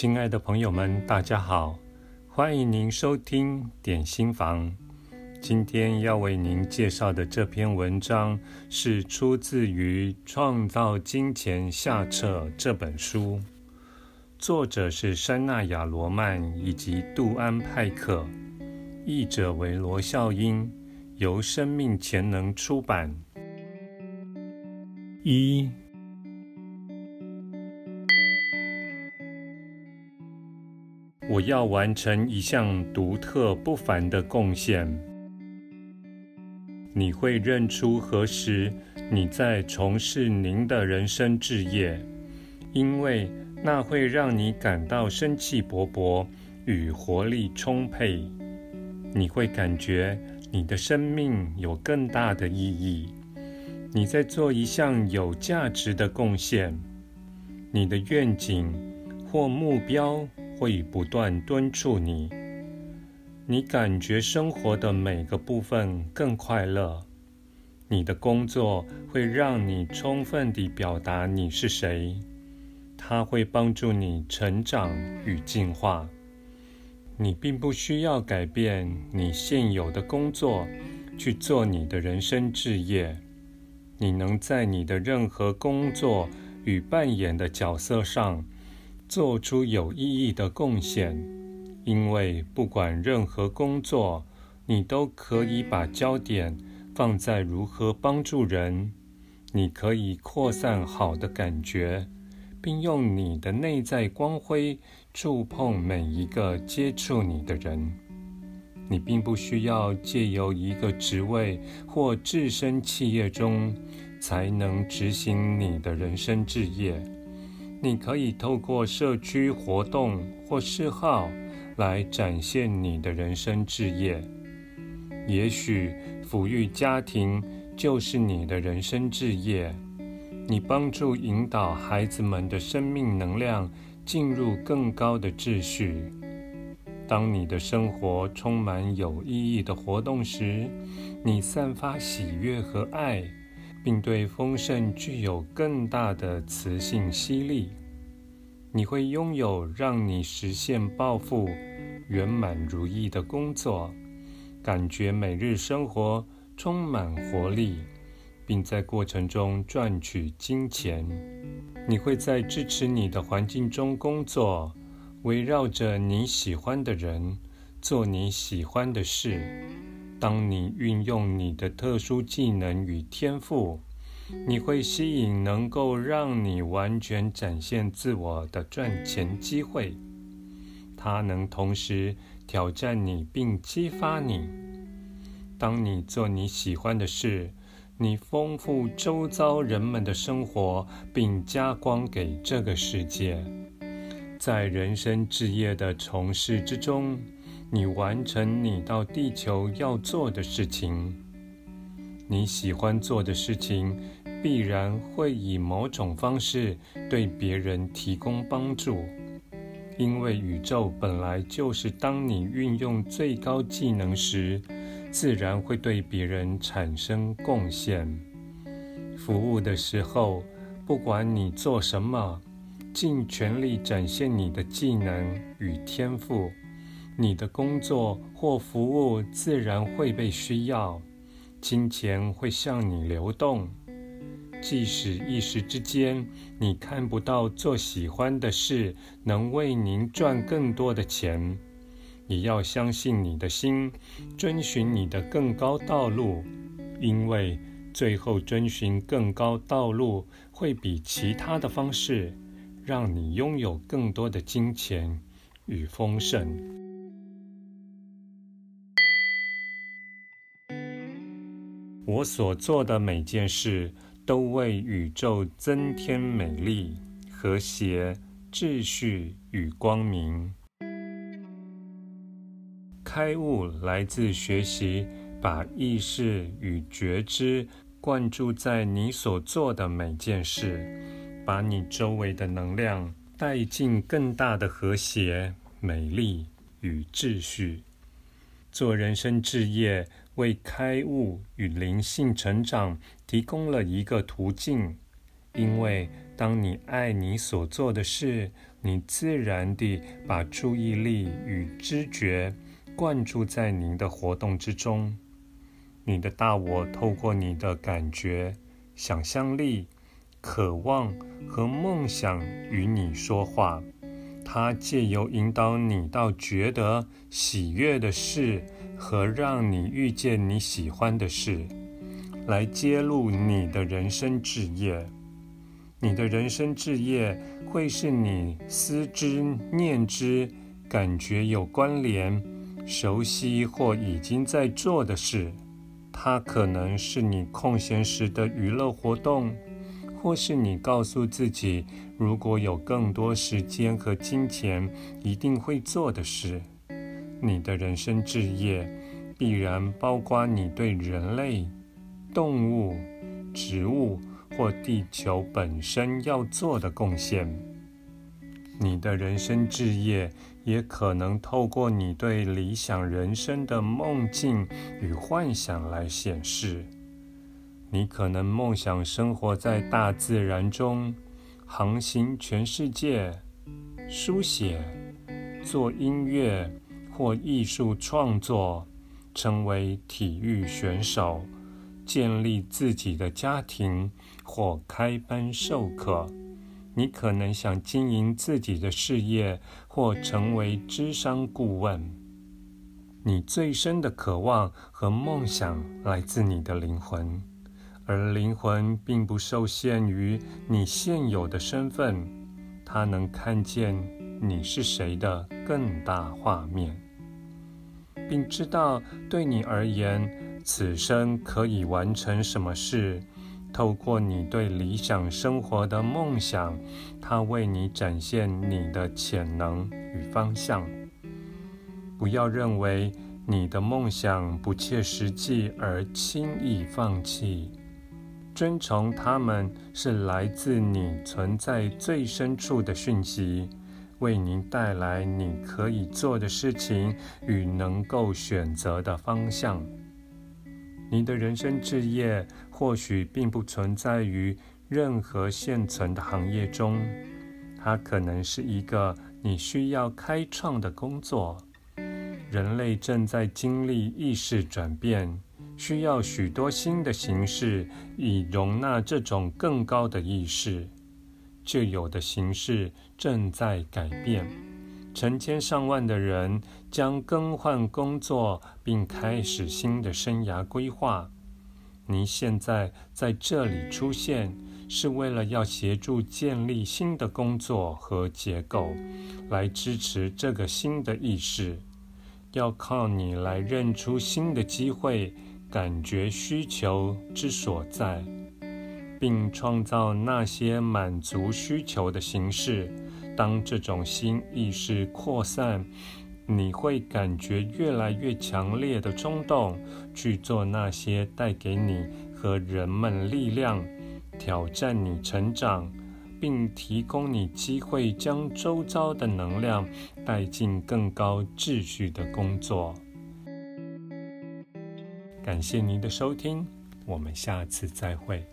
亲爱的朋友们，大家好，欢迎您收听点心房。今天要为您介绍的这篇文章是出自于《创造金钱下册》这本书，作者是珊娜亚罗曼以及杜安派克，译者为罗孝英，由生命潜能出版。一。我要完成一项独特不凡的贡献。你会认出何时你在从事您的人生志业，因为那会让你感到生气勃勃与活力充沛。你会感觉你的生命有更大的意义。你在做一项有价值的贡献。你的愿景或目标。会不断敦促你，你感觉生活的每个部分更快乐。你的工作会让你充分地表达你是谁，它会帮助你成长与进化。你并不需要改变你现有的工作去做你的人生志业。你能在你的任何工作与扮演的角色上。做出有意义的贡献，因为不管任何工作，你都可以把焦点放在如何帮助人。你可以扩散好的感觉，并用你的内在光辉触碰每一个接触你的人。你并不需要借由一个职位或置身企业中，才能执行你的人生志业。你可以透过社区活动或嗜好来展现你的人生志业。也许抚育家庭就是你的人生志业。你帮助引导孩子们的生命能量进入更高的秩序。当你的生活充满有意义的活动时，你散发喜悦和爱。并对丰盛具有更大的磁性吸力。你会拥有让你实现抱负、圆满如意的工作，感觉每日生活充满活力，并在过程中赚取金钱。你会在支持你的环境中工作，围绕着你喜欢的人，做你喜欢的事。当你运用你的特殊技能与天赋，你会吸引能够让你完全展现自我的赚钱机会。它能同时挑战你并激发你。当你做你喜欢的事，你丰富周遭人们的生活，并加光给这个世界。在人生置业的从事之中，你完成你到地球要做的事情。你喜欢做的事情，必然会以某种方式对别人提供帮助，因为宇宙本来就是当你运用最高技能时，自然会对别人产生贡献。服务的时候，不管你做什么，尽全力展现你的技能与天赋。你的工作或服务自然会被需要，金钱会向你流动。即使一时之间你看不到做喜欢的事能为您赚更多的钱，也要相信你的心，遵循你的更高道路，因为最后遵循更高道路会比其他的方式让你拥有更多的金钱与丰盛。我所做的每件事都为宇宙增添美丽、和谐、秩序与光明。开悟来自学习，把意识与觉知灌注在你所做的每件事，把你周围的能量带进更大的和谐、美丽与秩序。做人生志业，为开悟与灵性成长提供了一个途径。因为当你爱你所做的事，你自然地把注意力与知觉灌注在您的活动之中。你的大我透过你的感觉、想象力、渴望和梦想与你说话。它借由引导你到觉得喜悦的事和让你遇见你喜欢的事，来揭露你的人生志业。你的人生志业会是你思之、念之、感觉有关联、熟悉或已经在做的事。它可能是你空闲时的娱乐活动。或是你告诉自己，如果有更多时间和金钱，一定会做的事。你的人生志业必然包括你对人类、动物、植物或地球本身要做的贡献。你的人生志业也可能透过你对理想人生的梦境与幻想来显示。你可能梦想生活在大自然中，航行全世界，书写、做音乐或艺术创作，成为体育选手，建立自己的家庭或开班授课。你可能想经营自己的事业或成为智商顾问。你最深的渴望和梦想来自你的灵魂。而灵魂并不受限于你现有的身份，它能看见你是谁的更大画面，并知道对你而言，此生可以完成什么事。透过你对理想生活的梦想，它为你展现你的潜能与方向。不要认为你的梦想不切实际而轻易放弃。遵从他们是来自你存在最深处的讯息，为您带来你可以做的事情与能够选择的方向。你的人生志业或许并不存在于任何现存的行业中，它可能是一个你需要开创的工作。人类正在经历意识转变。需要许多新的形式以容纳这种更高的意识。就有的形式正在改变，成千上万的人将更换工作并开始新的生涯规划。你现在在这里出现，是为了要协助建立新的工作和结构，来支持这个新的意识。要靠你来认出新的机会。感觉需求之所在，并创造那些满足需求的形式。当这种新意识扩散，你会感觉越来越强烈的冲动，去做那些带给你和人们力量、挑战你成长，并提供你机会将周遭的能量带进更高秩序的工作。感谢您的收听，我们下次再会。